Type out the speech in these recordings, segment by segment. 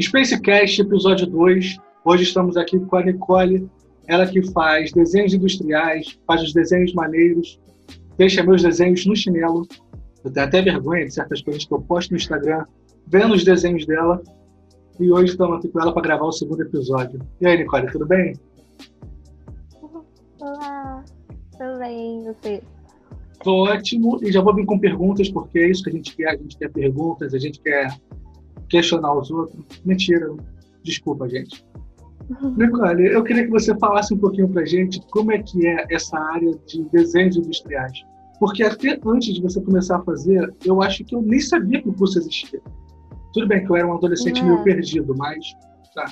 Spacecast, episódio 2. Hoje estamos aqui com a Nicole, ela que faz desenhos industriais, faz os desenhos maneiros, deixa meus desenhos no chinelo. Eu tenho até vergonha de certas coisas que eu posto no Instagram, vendo os desenhos dela. E hoje estamos aqui com ela para gravar o segundo episódio. E aí, Nicole, tudo bem? Bem, você? Tô ótimo e já vou vir com perguntas, porque é isso que a gente quer. A gente quer perguntas, a gente quer questionar os outros. Mentira, desculpa, gente. Nicole, eu queria que você falasse um pouquinho pra gente como é que é essa área de desenhos industriais. Porque até antes de você começar a fazer, eu acho que eu nem sabia que o curso existia. Tudo bem que eu era um adolescente É. meio perdido, mas tá.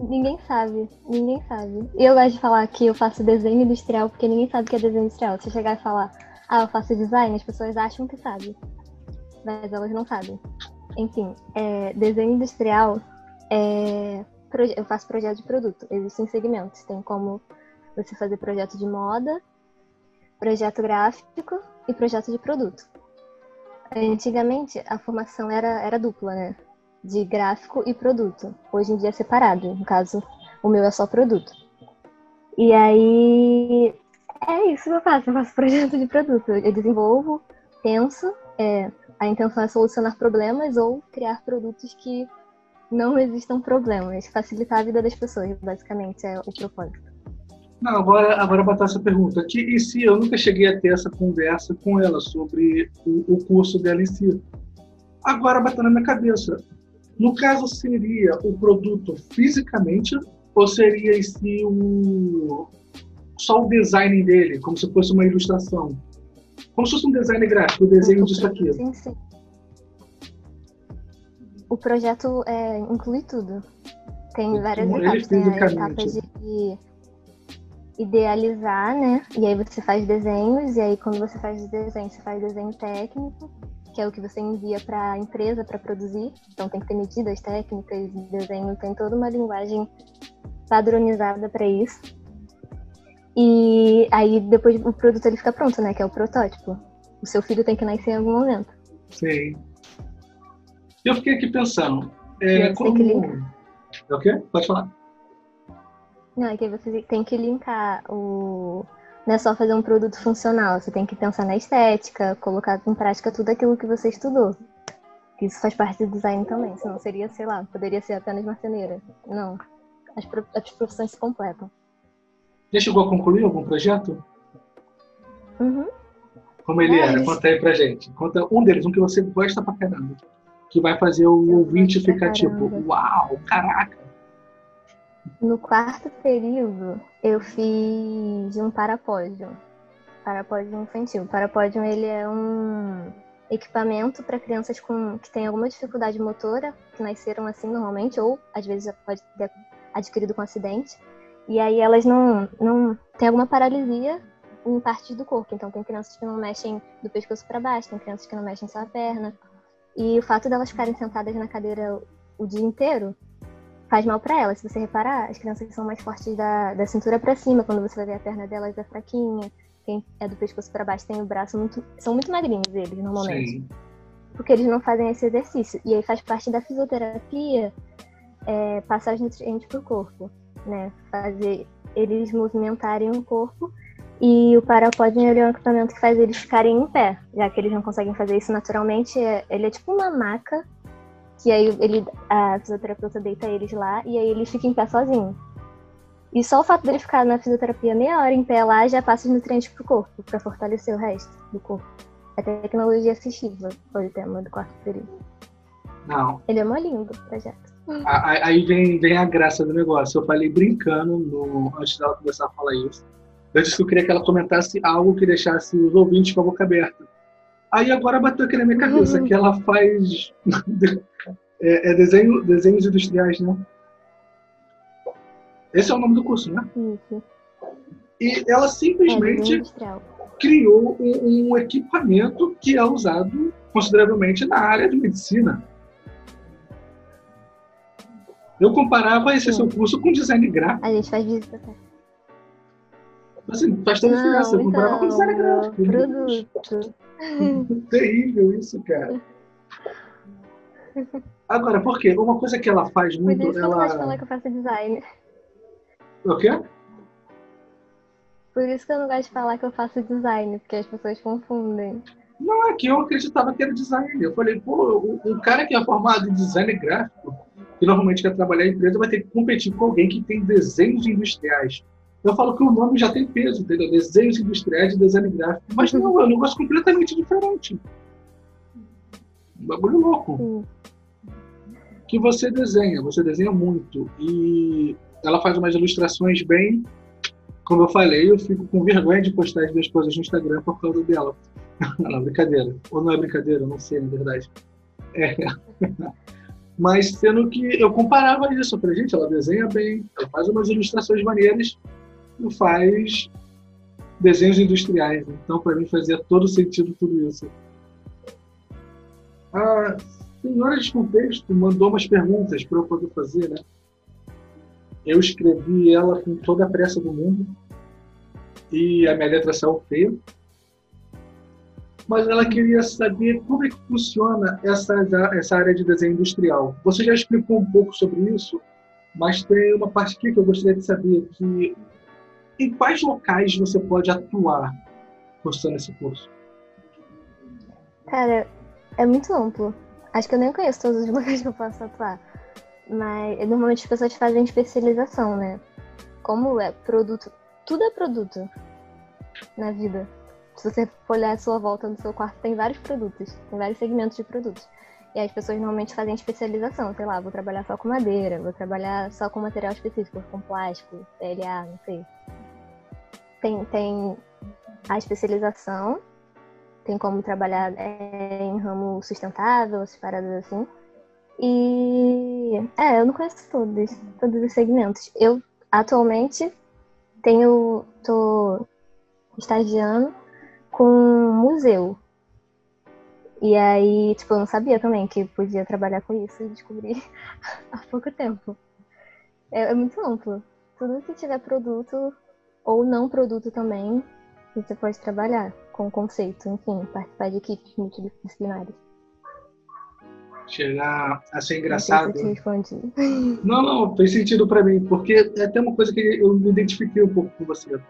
Ninguém sabe, ninguém sabe. Eu gosto de falar que eu faço desenho industrial porque ninguém sabe o que é desenho industrial. Se eu chegar e falar, ah, eu faço design, as pessoas acham que sabem. Mas elas não sabem. Enfim, é, desenho industrial é. Eu faço projeto de produto. Existem segmentos. Tem como você fazer projeto de moda, projeto gráfico e projeto de produto. Antigamente, a formação era, era dupla, né? De gráfico e produto. Hoje em dia é separado. No caso, o meu é só produto. E aí, é isso que eu faço. Eu faço projeto de produto. Eu desenvolvo, penso. é, a intenção é solucionar problemas ou criar produtos que não existam problemas. Facilitar a vida das pessoas, basicamente, é o propósito. Não, agora, agora botar essa pergunta. Que, e se eu nunca cheguei a ter essa conversa com ela sobre o, o curso dela em si? Agora bateu na minha cabeça. No caso, seria o produto fisicamente ou seria em si o, só o design dele, como se fosse uma ilustração? Como se fosse um design gráfico, o desenho disso aqui. Sim, sim. O projeto é, inclui tudo. Tem várias etapas. Tem a etapa de idealizar, né? E aí você faz desenhos, e aí quando você faz os desenhos, você faz desenho técnico, que é o que você envia para a empresa para produzir. Então tem que ter medidas técnicas, desenho tem toda uma linguagem padronizada para isso. E aí depois o produto ele fica pronto, né? Que é o protótipo. O seu filho tem que nascer em algum momento. Sim. Eu fiquei aqui pensando. É, como... É o quê? Pode falar. Não, é que você tem que linkar o. Não é só fazer um produto funcional, você tem que pensar na estética, colocar em prática tudo aquilo que você estudou. Isso faz parte do design também, senão seria, sei lá, poderia ser apenas marceneira. Não. As, as profissões se completam. Já chegou a concluir algum projeto? Uhum. Como ele É, era? Conta aí pra gente. Conta um deles, um que você gosta pra caramba. Que vai fazer o Eu ouvinte ficar tipo, uau, caraca. No quarto período, eu fiz um parapódio. Parapódio infantil. Parapódio, ele é um equipamento para crianças com, que têm alguma dificuldade motora, que nasceram assim normalmente, ou às vezes já pode ter adquirido com acidente. E aí elas não, não têm alguma paralisia em partes do corpo. Então tem crianças que não mexem do pescoço para baixo, tem crianças que não mexem só a perna. E o fato delas ficarem sentadas na cadeira o dia inteiro faz mal para elas. Se você reparar, as crianças são mais fortes da, da cintura para cima, quando você vai ver a perna delas é fraquinha. Quem é do pescoço para baixo tem o braço muito. São muito magrinhos eles, normalmente. Sim. Porque eles não fazem esse exercício. E aí faz parte da fisioterapia é, passar os nutrientes pro corpo, né? Fazer eles movimentarem o corpo. E o parapódio ele é um equipamento que faz eles ficarem em pé, já que eles não conseguem fazer isso naturalmente. é- ele é tipo uma maca, que aí ele, a fisioterapeuta deita eles lá e aí ele fica em pé sozinho. E só o fato dele ficar na fisioterapia meia hora em pé lá já passa os nutrientes pro corpo, para fortalecer o resto do corpo. É tecnologia assistiva, foi o tema do quarto período. Não. Ele é mó lindo o projeto. Aí vem, vem a graça do negócio. Eu falei brincando no, antes dela começar a falar isso. Eu disse que eu queria que ela comentasse algo que deixasse os ouvintes com a boca aberta. Aí agora bateu aqui na minha cabeça Uhum. que ela faz é, é desenho, desenhos industriais, né? Esse é o nome do curso, né? Isso. E ela É, simplesmente industrial. criou um, um equipamento que é usado consideravelmente na área de medicina. Eu comparava esse Sim. seu curso com design gráfico. A gente faz visita técnica. Assim, faz toda a diferença. Eu comprava então, com design gráfico. Produto. Terrível isso, cara. Agora, por quê? Uma coisa que ela faz Por muito. isso que eu não ela... gosto de falar que eu faço design. O quê? Por isso que eu não gosto de falar que eu faço design, porque as pessoas confundem. Não, é que eu acreditava que era design. Eu falei, pô, o cara que é formado em design gráfico, que normalmente quer trabalhar em empresa, vai ter que competir com alguém que tem desenhos industriais. Eu falo que o nome já tem peso, entendeu? Desenhos industriais de design gráfico. Mas não, é um negócio completamente diferente. Um bagulho louco. Que você desenha, você desenha muito. E ela faz umas ilustrações bem. Como eu falei, eu fico com vergonha de postar as minhas coisas no Instagram por causa dela. não, brincadeira. Ou não é brincadeira, eu não sei, na verdade. É. Mas sendo que eu comparava isso, eu falei, gente, ela desenha bem, ela faz umas ilustrações maneiras faz desenhos industriais. Então, para mim, fazia todo sentido tudo isso. A senhora de contexto mandou umas perguntas para eu poder fazer, né? Eu escrevi ela com toda a pressa do mundo e a minha letra saiu feia. Mas ela queria saber como é que funciona essa, essa área de desenho industrial. Você já explicou um pouco sobre isso, mas tem uma parte aqui que eu gostaria de saber que em quais locais você pode atuar cursando esse curso? Cara, é muito amplo. Acho que eu nem conheço todos os lugares que eu posso atuar. Mas normalmente as pessoas fazem especialização, né? Como é produto. Tudo é produto na vida. Se você for olhar a sua volta no seu quarto, tem vários produtos, tem vários segmentos de produtos. E as pessoas normalmente fazem especialização, sei lá, vou trabalhar só com madeira, vou trabalhar só com material específico, com plástico, PLA, não sei. Tem, tem a especialização, tem como trabalhar é, em ramo sustentável, essas paradas assim. E é, eu não conheço todos, todos os segmentos. Eu atualmente tenho, tô estagiando com museu. E aí, tipo, eu não sabia também que podia trabalhar com isso e descobri há pouco tempo. É, é muito amplo. Tudo que tiver produto ou não produto também, você pode trabalhar com conceito, enfim, participar de equipes multidisciplinares. Chegar a ser engraçado. Não, não, não, fez sentido para mim, porque é até uma coisa que eu me identifiquei um pouco com você.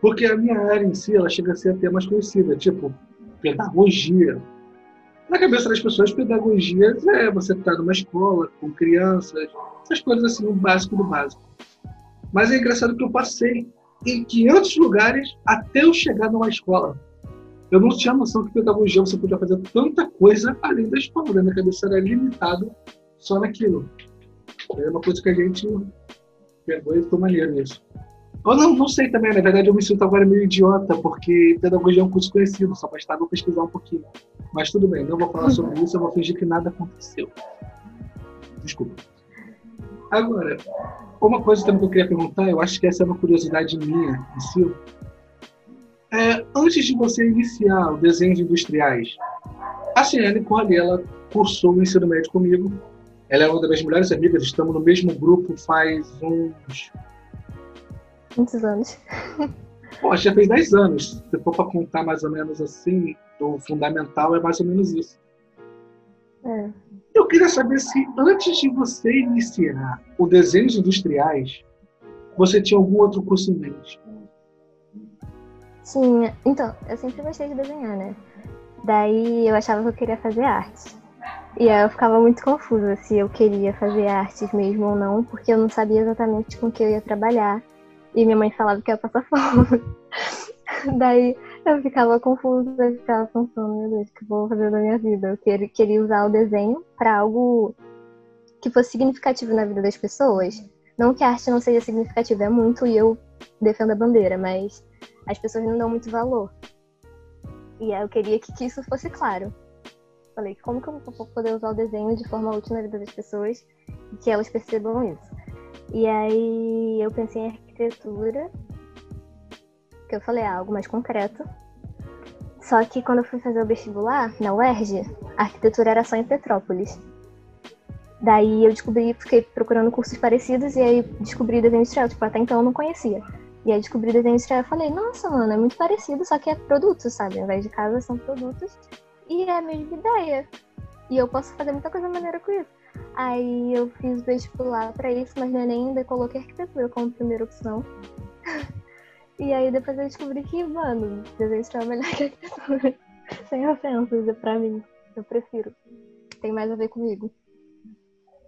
Porque a minha área em si, ela chega a ser até mais conhecida, tipo, pedagogia. Na cabeça das pessoas, pedagogia é você estar numa escola com crianças, essas coisas assim, o básico do básico. Mas é engraçado que eu passei em 500 lugares até eu chegar numa escola. Eu não tinha noção que pedagogia você podia fazer tanta coisa além da escola. Né? Minha cabeça era limitado só naquilo. É uma coisa que a gente pegou e ficou maneiro nisso. Ou não, não sei também, na verdade eu me sinto agora meio idiota, porque pedagogia é um curso conhecido, só bastava pesquisar um pouquinho. Mas tudo bem, não vou falar sobre isso, eu vou fingir que nada aconteceu. Desculpa. Agora, uma coisa também que eu queria perguntar, eu acho que essa é uma curiosidade minha, si. É, antes de você iniciar o desenhos industriais, a Ciane Corley, ela cursou o ensino médio comigo. Ela é uma das minhas melhores amigas, estamos no mesmo grupo faz uns Muitos anos. Pô, já fez 10 anos. Se for para contar mais ou menos assim, do fundamental é mais ou menos isso. É. Eu queria saber se antes de você iniciar o desenhos industriais, você tinha algum outro curso em mente. Sim, então, eu sempre gostei de desenhar, né? Daí eu achava que eu queria fazer arte. E aí eu ficava muito confusa se eu queria fazer artes mesmo ou não, porque eu não sabia exatamente com que eu ia trabalhar. E minha mãe falava que ia passar fome. Daí eu ficava confusa, eu ficava pensando, meu Deus, o que eu vou fazer da minha vida? Eu queria, queria usar o desenho para algo que fosse significativo na vida das pessoas. Não que a arte não seja significativa, é muito e eu defendo a bandeira, mas as pessoas não dão muito valor. E eu queria que, que isso fosse claro. Falei, como que eu vou poder usar o desenho de forma útil na vida das pessoas e que elas percebam isso? E aí eu pensei em arquitetura, eu falei ah, algo mais concreto. Só que quando eu fui fazer o vestibular na UERJ, a arquitetura era só em Petrópolis. Daí eu descobri, fiquei procurando cursos parecidos e aí descobri desenho industrial, tipo, até então eu não conhecia. E aí descobri desenho industrial e falei, nossa, mano, é muito parecido, só que é produtos, sabe? Ao invés de casa são produtos. E é a mesma ideia. E eu posso fazer muita coisa maneira com isso. Aí eu fiz vestibular para isso, mas não é nem ainda coloquei arquitetura como primeira opção. e aí depois eu descobri que, mano, desenho é melhor que arquitetura. Sem ofensas, pra mim. Eu prefiro. Tem mais a ver comigo.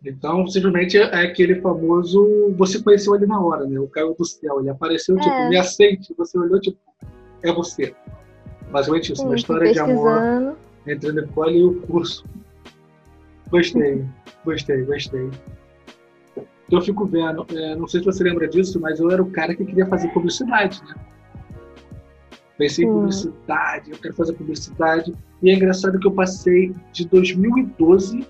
Então, simplesmente é aquele famoso. Você conheceu ele na hora, né? O caiu do céu. Ele apareceu, tipo, é. me aceite. Você olhou, tipo, é você. Basicamente isso. Sim, uma história de amor entre a Nicole e o curso. Gostei, gostei, gostei. Eu fico vendo, é, não sei se você lembra disso, mas eu era o cara que queria fazer publicidade, né? Pensei em publicidade, eu quero fazer publicidade. E é engraçado que eu passei de 2012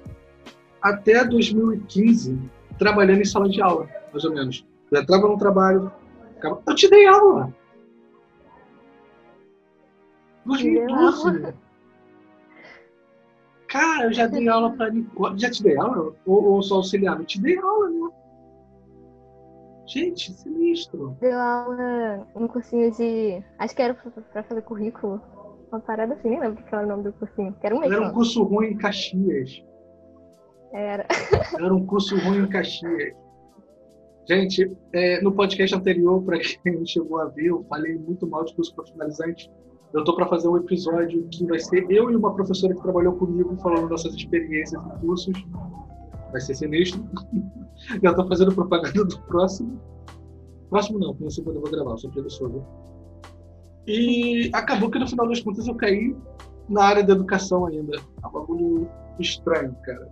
até 2015 trabalhando em sala de aula, mais ou menos. Eu entrava no trabalho, ficava... eu te dei aula. 2012. Cara, eu já dei aula para Nicole. Já te dei aula? Ou, ou só auxiliar? Eu te dei aula, né? Gente, sinistro. Deu aula um cursinho de. Acho que era para fazer currículo. Uma parada assim, nem lembro qual era o nome do cursinho. Era um Era um curso ruim em Caxias. Era. Era um curso ruim em Caxias. Gente, é, no podcast anterior, para quem chegou a ver, eu falei muito mal de curso profissionalizante. Eu estou para fazer um episódio que vai ser eu e uma professora que trabalhou comigo falando nossas experiências em cursos. Vai ser sinistro. Já estou fazendo propaganda do próximo. Próximo não, porque no segundo eu vou gravar, eu sou preguiçoso. E acabou que no final das contas eu caí na área da educação ainda. É um bagulho estranho, cara.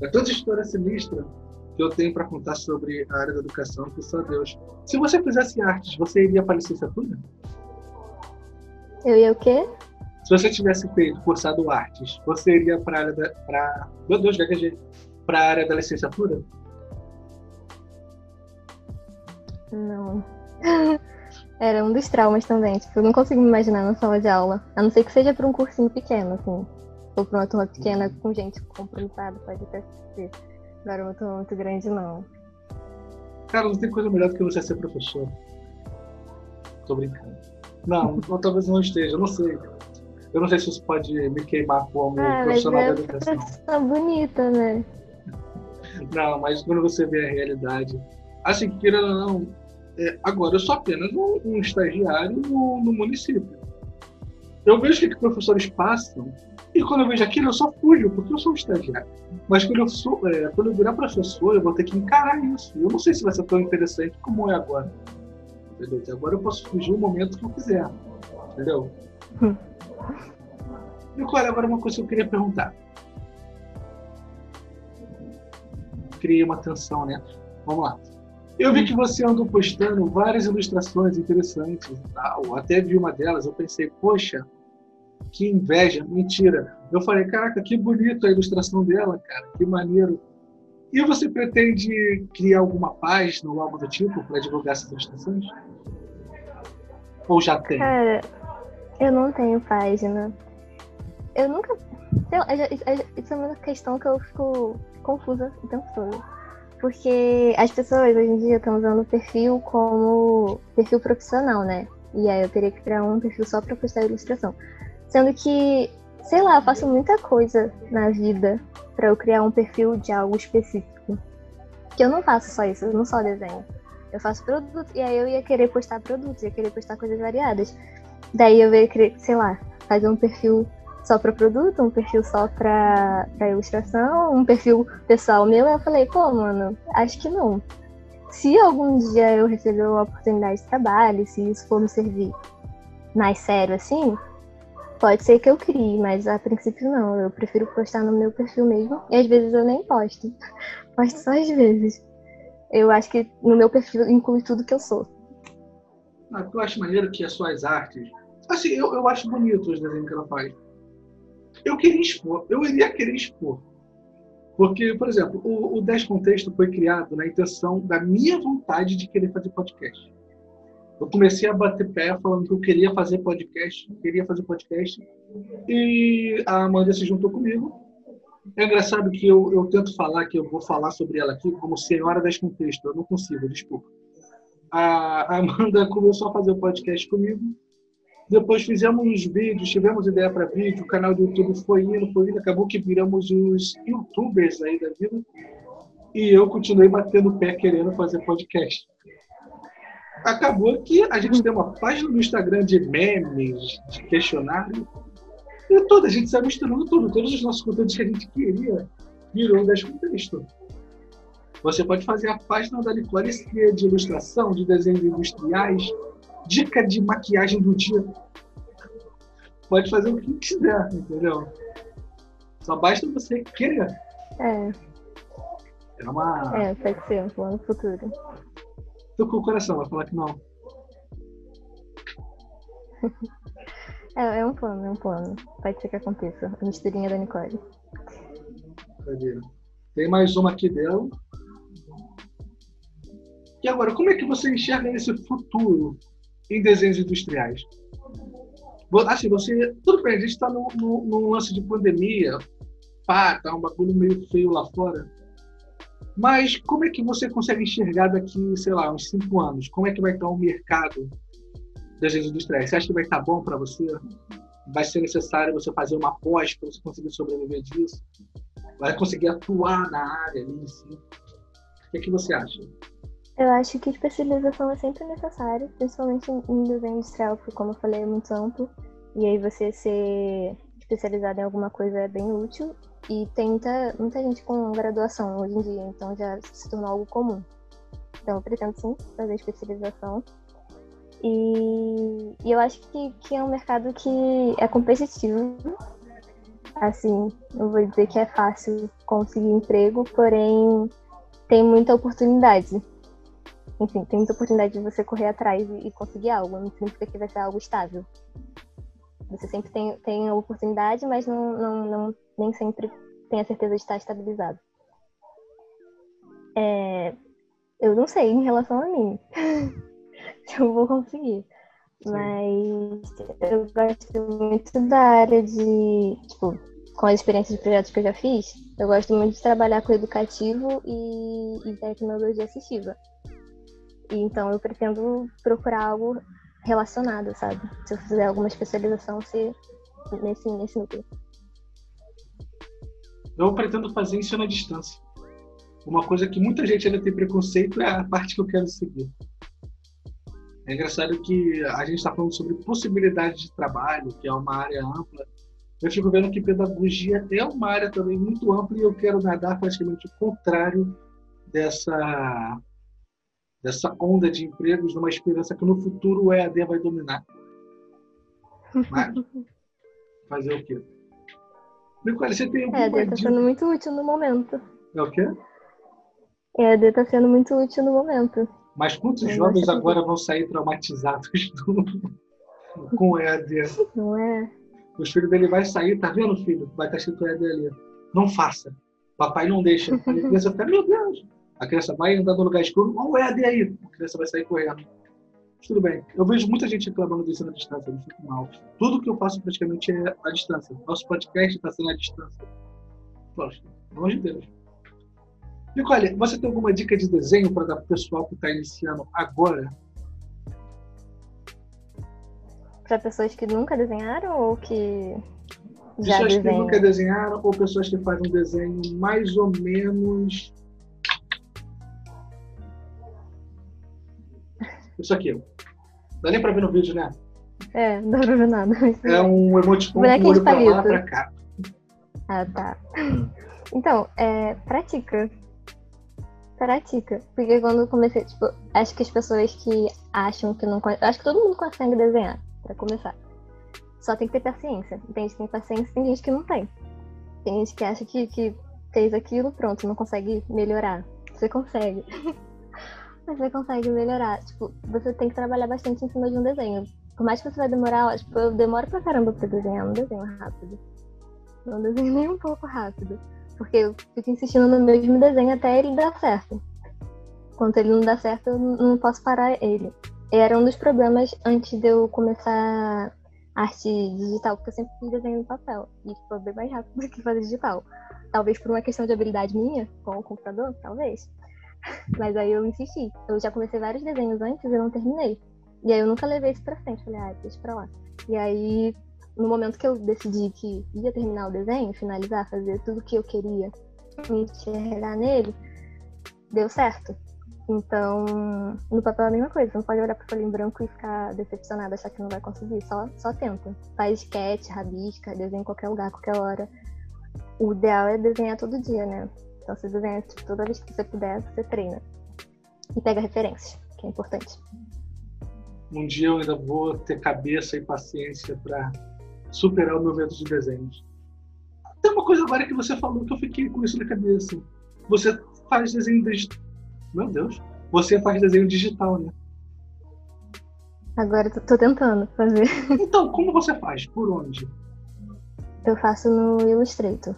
É tanta história sinistra que eu tenho para contar sobre a área da educação que só Deus. Se você fizesse artes, você iria para a licenciatura? Eu ia o quê? Se você tivesse feito, cursado artes, você iria para a área da. Pra, meu Deus, gaguejei. Para a área da licenciatura? Não. Era um dos traumas também. Tipo, eu não consigo me imaginar na sala de aula. A não ser que seja para um cursinho pequeno, assim. Ou para uma turma pequena com gente comprometida, pode até ser. Agora uma turma muito grande, não. Cara, não tem coisa melhor do que você ser professor. Tô brincando. Não, ou talvez não esteja, não sei. Eu não sei se isso pode me queimar como ah, profissional mas é da educação. Tá bonita, né? Não, mas quando você vê a realidade. Assim, queira ou não, é, agora eu sou apenas um, um estagiário no, no, município. Eu vejo o que, que professores passam e quando eu vejo aquilo eu só fujo, porque eu sou um estagiário. Mas quando eu, sou, é, quando eu virar professor, eu vou ter que encarar isso. Eu não sei se vai ser tão interessante como é agora. Entendeu? Então, agora eu posso fugir o momento que eu quiser. Entendeu? Nicole, agora uma coisa que eu queria perguntar. Criei uma tensão, né? Vamos lá. Eu vi que você andou postando várias ilustrações interessantes e tal. Até vi uma delas, eu pensei, poxa, que inveja, mentira. Eu falei, caraca, que bonita a ilustração dela, cara, que maneiro. E você pretende criar alguma página ou algo do tipo para divulgar essas ilustrações? Ou já tem? Cara, eu não tenho página. Eu nunca. Isso é uma questão que eu fico confusa o tempo todo. Porque as pessoas hoje em dia estão usando o perfil como perfil profissional, né? E aí eu teria que criar um perfil só para postar ilustração. Sendo que, sei lá, eu faço muita coisa na vida para eu criar um perfil de algo específico. Que eu não faço só isso, eu não só desenho. Eu faço produtos, e aí eu ia querer postar produtos, ia querer postar coisas variadas. Daí eu ia querer, sei lá, fazer um perfil só para produto, um perfil só para ilustração, um perfil pessoal meu. Eu falei, pô, mano, acho que não. Se algum dia eu receber uma oportunidade de trabalho, se isso for me servir mais sério assim, Pode ser que eu crie, mas a princípio não. Eu prefiro postar no meu perfil mesmo. E às vezes eu nem posto. Posto só às vezes. Eu acho que no meu perfil inclui tudo que eu sou. Ah, eu acho maneiro que as suas artes. Assim, eu, eu acho bonito os desenhos que ela faz. Eu queria expor, eu iria querer expor. Porque, por exemplo, o, o 10 Contexto foi criado na intenção da minha vontade de querer fazer podcast eu comecei a bater pé falando que eu queria fazer podcast, queria fazer podcast. E a Amanda se juntou comigo. É engraçado que eu, eu tento falar que eu vou falar sobre ela aqui como senhora das contextos. Eu não consigo, desculpa. a Amanda começou a fazer o podcast comigo. Depois fizemos uns vídeos, tivemos ideia para vídeo, o canal do YouTube foi indo, foi indo, acabou que viramos os youtubers aí da vida. E eu continuei batendo o pé querendo fazer podcast. Acabou que a gente tem uma página no Instagram de memes, de questionário, e toda a gente saiu misturando tudo. Todos os nossos conteúdos que a gente queria virou 10 contexto. Você pode fazer a página da Nicole de ilustração, de desenhos industriais, dica de maquiagem do dia. Pode fazer o que quiser, entendeu? Só basta você querer. É. É uma. É, pode ser um plano futuro. Tô com o coração, vai falar que não. é, é um plano, é um plano. Pode ser que aconteça. A misturinha da Nicole. Cadê? Tem mais uma aqui dela. E agora, como é que você enxerga esse futuro em desenhos industriais? Assim, você. Tudo bem, a gente está num lance de pandemia, pá, tá um bagulho meio feio lá fora. Mas como é que você consegue enxergar daqui, sei lá, uns cinco anos? Como é que vai estar o mercado das desenhos industriais? Você acha que vai estar bom para você? Vai ser necessário você fazer uma pós para você conseguir sobreviver disso? Vai conseguir atuar na área ali em si? O que, é que você acha? Eu acho que especialização é sempre necessária, principalmente em desenho industrial, porque, como eu falei, é muito amplo. E aí você ser especializado em alguma coisa é bem útil. E tem muita, muita gente com graduação hoje em dia, então já se tornou algo comum. Então eu pretendo sim fazer especialização. E, e eu acho que, que é um mercado que é competitivo. Assim, não vou dizer que é fácil conseguir emprego, porém tem muita oportunidade enfim, tem muita oportunidade de você correr atrás e, conseguir algo. Não significa que vai ser algo estável. Você sempre tem, tem a oportunidade, mas não, não, não, nem sempre tem a certeza de estar estabilizado. É, eu não sei em relação a mim se eu vou conseguir. Sim. Mas eu gosto muito da área de, tipo, com as experiências de projetos que eu já fiz, eu gosto muito de trabalhar com educativo e, e tecnologia assistiva. E então eu pretendo procurar algo relacionado, sabe? Se eu fizer alguma especialização, se nesse, nesse núcleo. Eu pretendo fazer isso na distância. Uma coisa que muita gente ainda tem preconceito é a parte que eu quero seguir. É engraçado que a gente está falando sobre possibilidade de trabalho, que é uma área ampla. Eu fico vendo que pedagogia é uma área também muito ampla e eu quero nadar praticamente o contrário dessa dessa onda de empregos numa esperança que no futuro o EAD vai dominar. Mas fazer o quê? Nicole, você tem alguma EAD está sendo muito útil no momento. É o quê? EAD está sendo muito útil no momento. Mas quantos Eu jovens agora vão sair traumatizados do... com o EAD? Não é? Os filhos dele vai sair, tá vendo, filho? Vai estar escrito EAD ali. Não faça. Papai não deixa. A criança fica, meu Deus, a criança vai andar no lugar escuro, olha o EAD aí, a criança vai sair correndo. Mas tudo bem. Eu vejo muita gente reclamando disso na distância, eu fico mal. Tudo que eu faço praticamente é à distância. Nosso podcast está sendo à distância. Poxa, amor de Deus. Nicole, você tem alguma dica de desenho para dar para o pessoal que está iniciando agora? Para pessoas que nunca desenharam ou que já pessoas desenham? que nunca desenharam ou pessoas que fazem um desenho mais ou menos Isso aqui. Dá nem pra ver no vídeo, né? É, não dá pra ver nada. É um emoticon com o olho pra lá, pra cá. Ah, tá. Então, é, pratica. Pratica. Porque quando eu comecei, tipo, acho que as pessoas que acham que não Acho que todo mundo consegue desenhar, pra começar. Só tem que ter paciência. Tem gente que tem paciência, tem gente que não tem. Tem gente que acha que, que fez aquilo, pronto, não consegue melhorar. Você consegue. você consegue melhorar. Tipo, você tem que trabalhar bastante em cima de um desenho. Por mais que você vai demorar, tipo, eu demoro pra caramba pra desenhar, um desenho rápido. Não desenho nem um pouco rápido. Porque eu fico insistindo no mesmo desenho até ele dar certo. Quando ele não dá certo, eu não posso parar ele. Era um dos problemas antes de eu começar arte digital, porque eu sempre fiz desenho no papel. E foi bem mais rápido do que fazer digital. Talvez por uma questão de habilidade minha com o computador, talvez. Mas aí eu insisti. Eu já comecei vários desenhos antes e não terminei. E aí eu nunca levei isso pra frente. Falei, ah, deixa pra lá. E aí, no momento que eu decidi que ia terminar o desenho, finalizar, fazer tudo que eu queria, me enxergar nele, deu certo. Então, no papel é a mesma coisa. Você não pode olhar pra folha em branco e ficar decepcionado, achar que não vai conseguir. Só, só tenta. Faz sketch, rabisca, desenha em qualquer lugar, qualquer hora. O ideal é desenhar todo dia, né? Então, você desenha tipo, toda vez que você puder, você treina. E pega referências, que é importante. Um dia eu ainda vou ter cabeça e paciência para superar o meu medo de desenhos. Tem uma coisa agora que você falou que eu fiquei com isso na cabeça. Você faz desenho digital. Meu Deus. Você faz desenho digital, né? Agora eu tô tentando fazer. Então, como você faz? Por onde? Eu faço no Illustrator.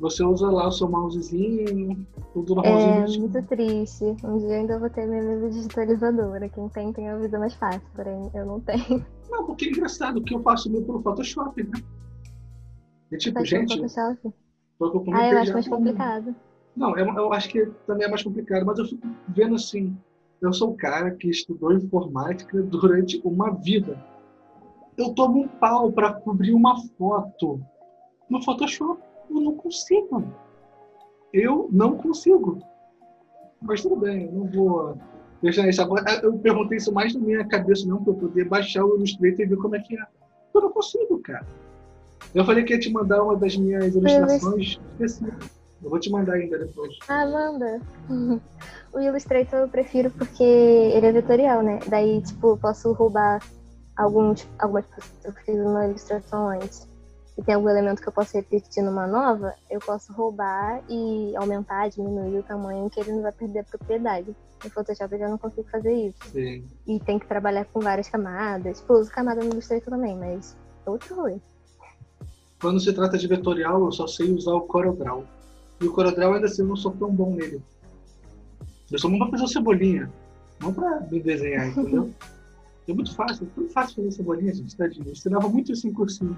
Você usa lá o seu mousezinho, tudo normalzinho. É muito triste. Um dia ainda vou ter minha mesa digitalizadora. Quem tem, tem a vida mais fácil, porém eu não tenho. Não, porque é engraçado que eu faço meu pelo Photoshop, né? E tipo, gente. Photoshop? ah, eu acho mais complicado. Não, eu, eu acho que também é mais complicado, mas eu fico vendo assim. Eu sou um cara que estudou informática durante uma vida. Eu tomo um pau para cobrir uma foto no Photoshop. Eu não consigo. Eu não consigo. Mas tudo bem, eu não vou deixar isso agora. Eu perguntei isso mais na minha cabeça, não, para eu poder baixar o Illustrator e ver como é que é. Eu não consigo, cara. Eu falei que ia te mandar uma das minhas ilustrações. Esqueci. Eu vou te mandar ainda depois. Ah, manda. O Illustrator eu prefiro porque ele é vetorial, né? Daí, tipo, posso roubar alguns, algumas coisas eu fiz uma ilustração antes e tem algum elemento que eu posso repetir numa nova, eu posso roubar e aumentar, diminuir o tamanho que ele não vai perder a propriedade. No Photoshop eu já não consigo fazer isso. Sim. E tem que trabalhar com várias camadas. Tipo, uso camada no Illustrator também, mas é outro rolê. Quando se trata de vetorial, eu só sei usar o CorelDRAW. E o CorelDRAW ainda assim eu não sou tão bom nele. Eu sou bom pra fazer o cebolinha, não pra me desenhar, entendeu? é muito fácil, é muito fácil fazer cebolinha, gente, tadinho. Eu ensinava muito isso em cursinho.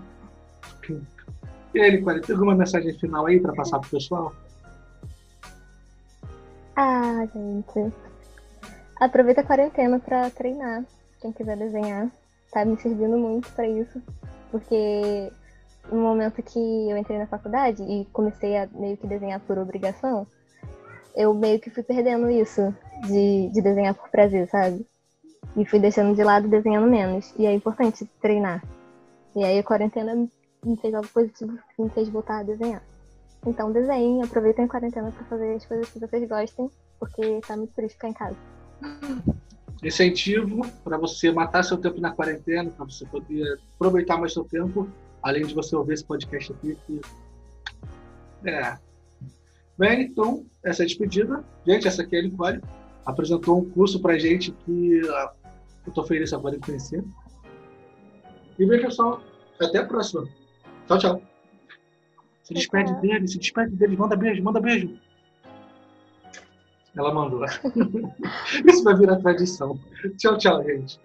E aí, Nicole, tem alguma mensagem final aí para passar pro pessoal? Ah, gente. Aproveita a quarentena para treinar. Quem quiser desenhar, tá me servindo muito para isso. Porque no momento que eu entrei na faculdade e comecei a meio que desenhar por obrigação, eu meio que fui perdendo isso de, de desenhar por prazer, sabe? E fui deixando de lado desenhando menos. E é importante treinar. E aí a quarentena me fez algo positivo que me fez voltar a desenhar. Então desenhem, aproveitem a quarentena para fazer as coisas que vocês gostem, porque tá muito triste ficar em casa. Incentivo para você matar seu tempo na quarentena, para você poder aproveitar mais seu tempo, além de você ouvir esse podcast aqui. Que... É. Bem, então, essa é a despedida. Gente, essa aqui é a Nicole. Apresentou um curso pra gente que eu tô feliz agora em conhecer. E bem, pessoal, até a próxima. Tchau, tchau. Se despede dele, se despede dele, manda beijo, manda beijo. Ela mandou. Isso vai virar tradição. Tchau, tchau, gente.